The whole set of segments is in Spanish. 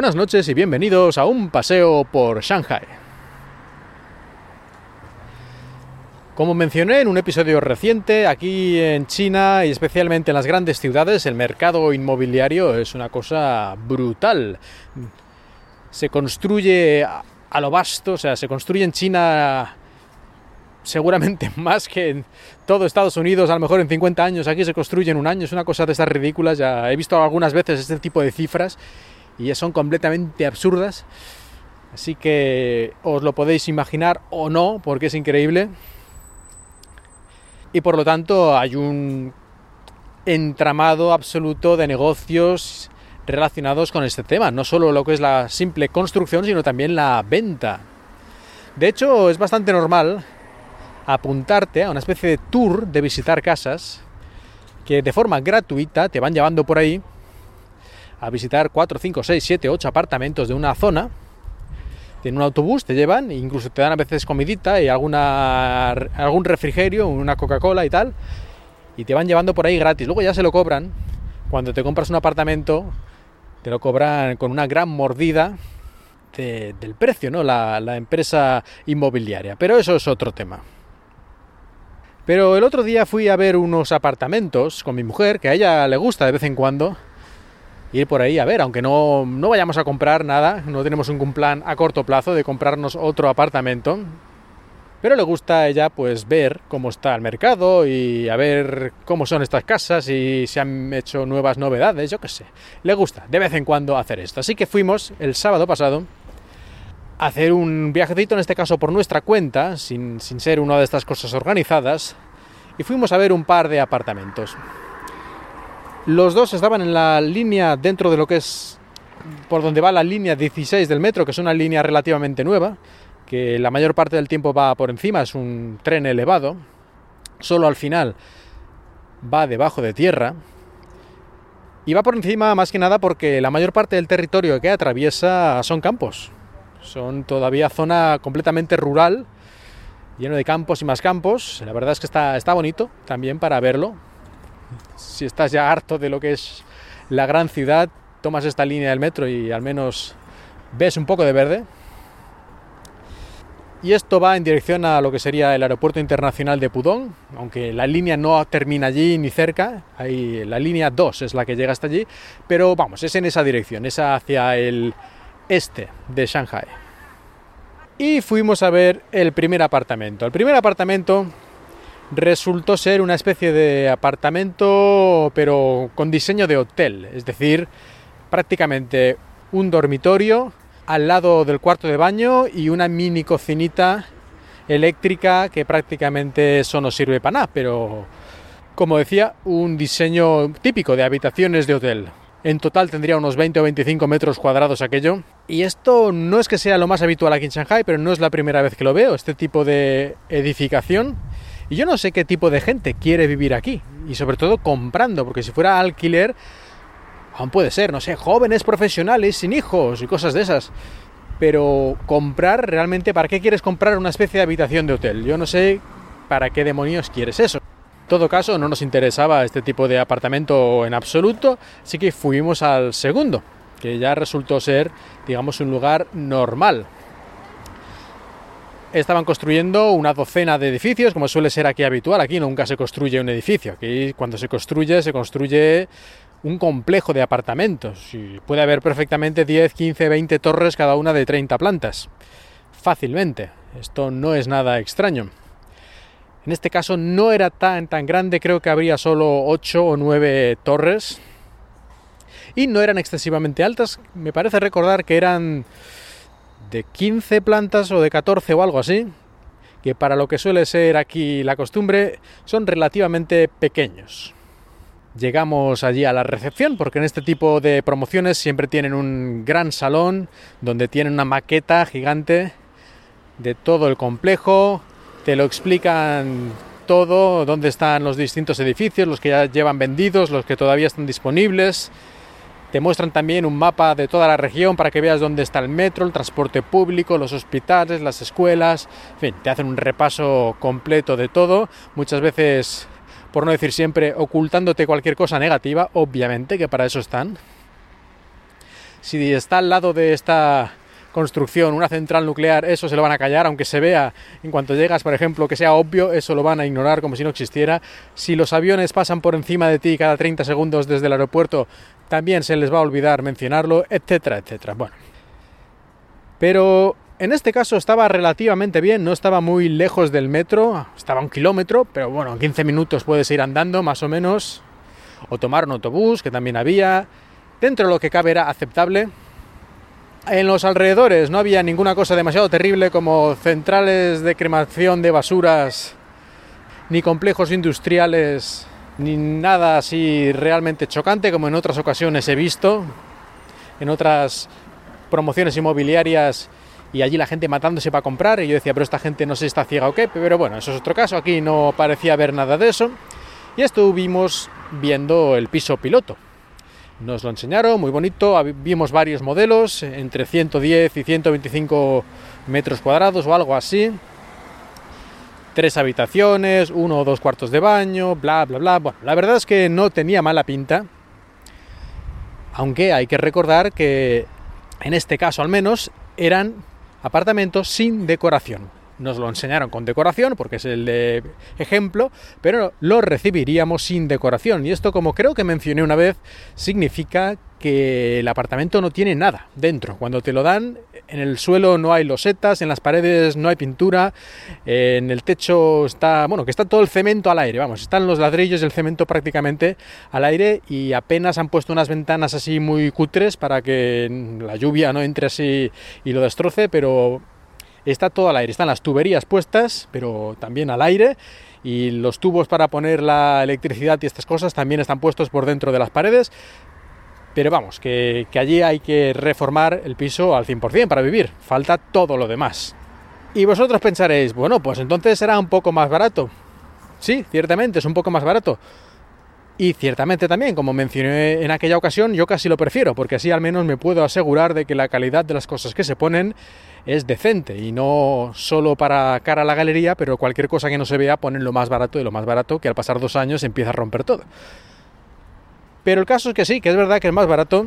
Buenas noches y bienvenidos a un paseo por Shanghai. Como mencioné en un episodio reciente, aquí en China y especialmente en las grandes ciudades, el mercado inmobiliario es una cosa brutal. Se construye a lo vasto, o sea, se construye en China seguramente más que en todo Estados Unidos, a lo mejor en 50 años, aquí se construye en un año, es una cosa de estas ridículas, ya he visto algunas veces este tipo de cifras y son completamente absurdas. Así que os lo podéis imaginar o no, porque es increíble. Y por lo tanto hay un entramado absoluto de negocios relacionados con este tema. No solo lo que es la simple construcción, sino también la venta. De hecho, es bastante normal apuntarte a una especie de tour de visitar casas que de forma gratuita te van llevando por ahí a visitar 4, 5, 6, 7, 8 apartamentos de una zona. En un autobús te llevan, incluso te dan a veces comidita y alguna, algún refrigerio, una Coca-Cola y tal, y te van llevando por ahí gratis. Luego ya se lo cobran. Cuando te compras un apartamento, te lo cobran con una gran mordida del precio, ¿no? La, la empresa inmobiliaria. Pero eso es otro tema. Pero el otro día fui a ver unos apartamentos con mi mujer, que a ella le gusta de vez en cuando, ir por ahí a ver, aunque no, no vayamos a comprar nada, no tenemos un plan a corto plazo de comprarnos otro apartamento, pero le gusta a ella pues ver cómo está el mercado y a ver cómo son estas casas y si han hecho nuevas novedades, yo qué sé. Le gusta de vez en cuando hacer esto. Así que fuimos el sábado pasado a hacer un viajecito, en este caso por nuestra cuenta, sin, sin ser una de estas cosas organizadas, y fuimos a ver un par de apartamentos. Los dos estaban en la línea dentro de lo que es por donde va la línea 16 del metro, que es una línea relativamente nueva, que la mayor parte del tiempo va por encima, es un tren elevado, solo al final va debajo de tierra, y va por encima más que nada porque la mayor parte del territorio que atraviesa son campos, son todavía zona completamente rural, lleno de campos y más campos, la verdad es que está, está bonito también para verlo, si estás ya harto de lo que es la gran ciudad, tomas esta línea del metro y al menos ves un poco de verde. Y esto va en dirección a lo que sería el aeropuerto internacional de Pudong, aunque la línea no termina allí ni cerca, ahí, la línea 2 es la que llega hasta allí, pero vamos, es en esa dirección, es hacia el este de Shanghai. Y fuimos a ver el primer apartamento. El primer apartamento resultó ser una especie de apartamento pero con diseño de hotel, es decir, prácticamente un dormitorio al lado del cuarto de baño y una mini cocinita eléctrica que prácticamente eso no sirve para nada, pero como decía, un diseño típico de habitaciones de hotel. En total tendría unos 20 o 25 metros cuadrados aquello. Y esto no es que sea lo más habitual aquí en Shanghai, pero no es la primera vez que lo veo, este tipo de edificación. Y yo no sé qué tipo de gente quiere vivir aquí. Y sobre todo comprando, porque si fuera alquiler, aún puede ser, no sé, jóvenes profesionales sin hijos y cosas de esas. Pero comprar realmente, ¿para qué quieres comprar una especie de habitación de hotel? Yo no sé para qué demonios quieres eso. En todo caso, no nos interesaba este tipo de apartamento en absoluto, así que fuimos al segundo, que ya resultó ser, digamos, un lugar normal, estaban construyendo una docena de edificios, como suele ser aquí habitual. Aquí nunca se construye un edificio. Aquí cuando se construye, se construye un complejo de apartamentos. Y puede haber perfectamente 10, 15, 20 torres, cada una de 30 plantas. Fácilmente. Esto no es nada extraño. En este caso no era tan tan grande, creo que habría solo 8 o 9 torres. Y no eran excesivamente altas. Me parece recordar que eran de 15 plantas o de 14 o algo así, que para lo que suele ser aquí la costumbre son relativamente pequeños. Llegamos allí a la recepción porque en este tipo de promociones siempre tienen un gran salón donde tienen una maqueta gigante de todo el complejo, te lo explican todo, dónde están los distintos edificios, los que ya llevan vendidos, los que todavía están disponibles, te muestran también un mapa de toda la región para que veas dónde está el metro, el transporte público, los hospitales, las escuelas. En fin, te hacen un repaso completo de todo. Muchas veces, por no decir siempre, ocultándote cualquier cosa negativa, obviamente, que para eso están. Si está al lado de esta construcción, una central nuclear, eso se lo van a callar, aunque se vea en cuanto llegas, por ejemplo, que sea obvio, eso lo van a ignorar como si no existiera. Si los aviones pasan por encima de ti cada 30 segundos desde el aeropuerto, también se les va a olvidar mencionarlo, etcétera, etcétera. Bueno. Pero en este caso estaba relativamente bien, no estaba muy lejos del metro, estaba un kilómetro, pero bueno, en 15 minutos puedes ir andando más o menos, o tomar un autobús, que también había. Dentro de lo que cabe era aceptable, en los alrededores no había ninguna cosa demasiado terrible como centrales de cremación de basuras, ni complejos industriales, ni nada así realmente chocante como en otras ocasiones he visto, en otras promociones inmobiliarias y allí la gente matándose para comprar y yo decía, pero esta gente no sé si está ciega o qué, pero bueno, eso es otro caso, aquí no parecía haber nada de eso. Y estuvimos viendo el piso piloto nos lo enseñaron, muy bonito, vimos varios modelos, entre 110 y 125 metros cuadrados o algo así. Tres habitaciones, uno o dos cuartos de baño, bla, bla, bla. Bueno, la verdad es que no tenía mala pinta. Aunque hay que recordar que, en este caso al menos, eran apartamentos sin decoración nos lo enseñaron con decoración, porque es el ejemplo, pero lo recibiríamos sin decoración. Y esto, como creo que mencioné una vez, significa que el apartamento no tiene nada dentro. Cuando te lo dan, en el suelo no hay losetas, en las paredes no hay pintura, en el techo está, bueno, que está todo el cemento al aire, vamos, están los ladrillos y el cemento prácticamente al aire y apenas han puesto unas ventanas así muy cutres para que la lluvia no entre así y lo destroce, pero está todo al aire. Están las tuberías puestas, pero también al aire. Y los tubos para poner la electricidad y estas cosas también están puestos por dentro de las paredes. Pero vamos, que, allí hay que reformar el piso al 100% para vivir. Falta todo lo demás. Y vosotros pensaréis, bueno, pues entonces será un poco más barato. Sí, ciertamente, es un poco más barato. Y ciertamente también, como mencioné en aquella ocasión, yo casi lo prefiero, porque así al menos me puedo asegurar de que la calidad de las cosas que se ponen es decente y no solo para cara a la galería, pero cualquier cosa que no se vea ponen lo más barato y lo más barato que al pasar dos años empieza a romper todo. Pero el caso es que sí, que es verdad que es más barato,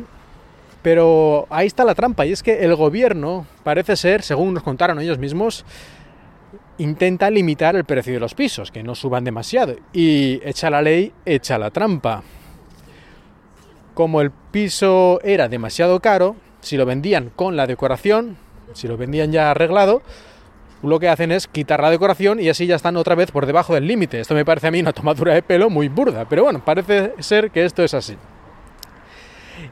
pero ahí está la trampa y es que el gobierno parece ser, según nos contaron ellos mismos, intenta limitar el precio de los pisos, que no suban demasiado. Y echa la ley, echa la trampa. Como el piso era demasiado caro, si lo vendían con la decoración, si lo vendían ya arreglado, lo que hacen es quitar la decoración y así ya están otra vez por debajo del límite. Esto me parece a mí una tomadura de pelo muy burda, pero bueno, parece ser que esto es así.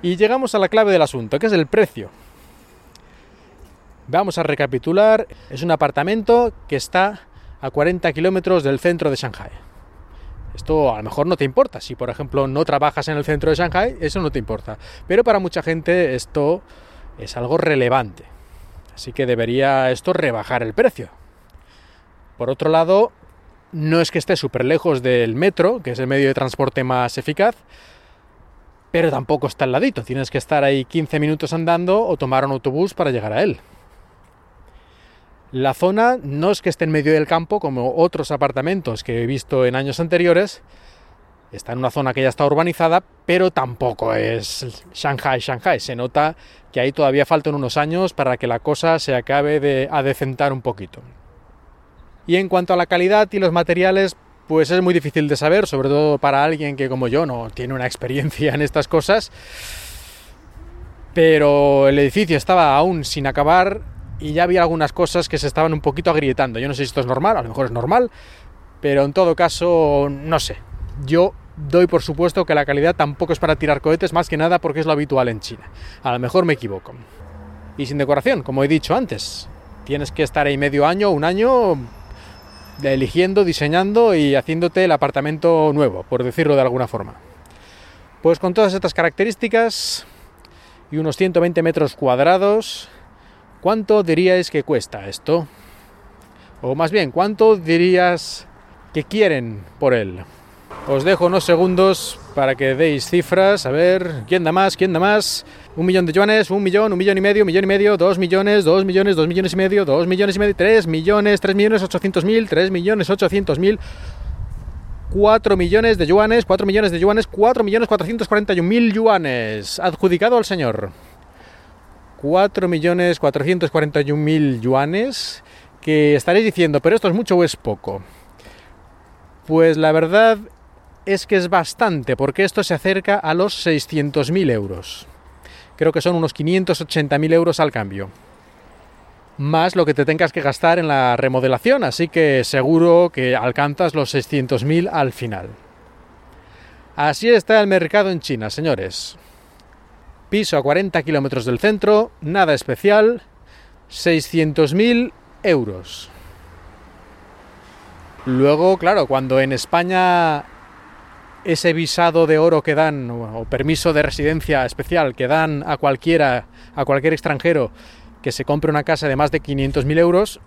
Y llegamos a la clave del asunto, que es el precio. Vamos a recapitular. Es un apartamento que está a 40 kilómetros del centro de Shanghai. Esto a lo mejor no te importa. Si, por ejemplo, no trabajas en el centro de Shanghai, eso no te importa. Pero para mucha gente esto es algo relevante. Así que debería esto rebajar el precio. Por otro lado, no es que esté súper lejos del metro, que es el medio de transporte más eficaz, pero tampoco está al ladito. Tienes que estar ahí 15 minutos andando o tomar un autobús para llegar a él. La zona no es que esté en medio del campo como otros apartamentos que he visto en años anteriores, está en una zona que ya está urbanizada, pero tampoco es Shanghai, Shanghai. Se nota que ahí todavía faltan unos años para que la cosa se acabe de adecentar un poquito. Y en cuanto a la calidad y los materiales, pues es muy difícil de saber, sobre todo para alguien que como yo no tiene una experiencia en estas cosas. Pero el edificio estaba aún sin acabar y ya había algunas cosas que se estaban un poquito agrietando. Yo no sé si esto es normal, a lo mejor es normal, pero en todo caso, no sé. Yo doy por supuesto que la calidad tampoco es para tirar cohetes, más que nada porque es lo habitual en China. A lo mejor me equivoco. Y sin decoración, como he dicho antes. Tienes que estar ahí medio año, un año, eligiendo, diseñando y haciéndote el apartamento nuevo, por decirlo de alguna forma. Pues con todas estas características y unos 120 metros cuadrados, ¿cuánto diríais que cuesta esto? O más bien, ¿cuánto dirías que quieren por él? Os dejo unos segundos para que deis cifras. A ver, ¿quién da más? ¿Quién da más? Un millón de yuanes, un millón, un millón y medio, un millón y medio, dos millones, dos millones, dos millones y medio, dos millones y medio, tres millones, tres millones ochocientos mil, tres millones ochocientos mil, cuatro millones de yuanes, cuatro millones de yuanes, cuatro millones cuatrocientos cuarenta y un mil yuanes. Adjudicado al señor. 4.441.000 yuanes, que estaréis diciendo, pero esto es mucho o es poco. Pues la verdad es que es bastante, porque esto se acerca a los 600.000 euros. Creo que son unos 580.000 euros al cambio. Más lo que te tengas que gastar en la remodelación, así que seguro que alcanzas los 600.000 al final. Así está el mercado en China, señores. Piso a 40 kilómetros del centro, nada especial, 600.000 euros. Luego, claro, cuando en España ese visado de oro que dan o permiso de residencia especial que dan a cualquiera, a cualquier extranjero que se compre una casa de más de 500.000 euros,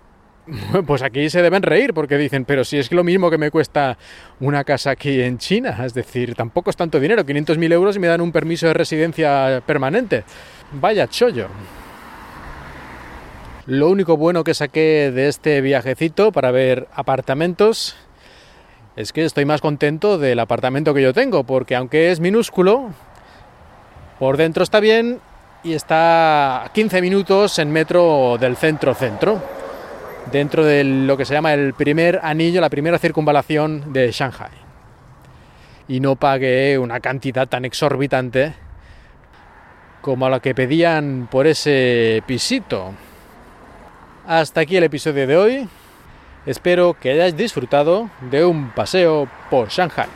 pues aquí se deben reír porque dicen, pero si es lo mismo que me cuesta una casa aquí en China, es decir, tampoco es tanto dinero, 500.000 euros y me dan un permiso de residencia permanente. Vaya chollo. Lo único bueno que saqué de este viajecito para ver apartamentos es que estoy más contento del apartamento que yo tengo, porque aunque es minúsculo, por dentro está bien y está a 15 minutos en metro del centro-centro, dentro de lo que se llama el primer anillo, la primera circunvalación de Shanghai. Y no pagué una cantidad tan exorbitante como la que pedían por ese pisito. Hasta aquí el episodio de hoy. Espero que hayáis disfrutado de un paseo por Shanghai.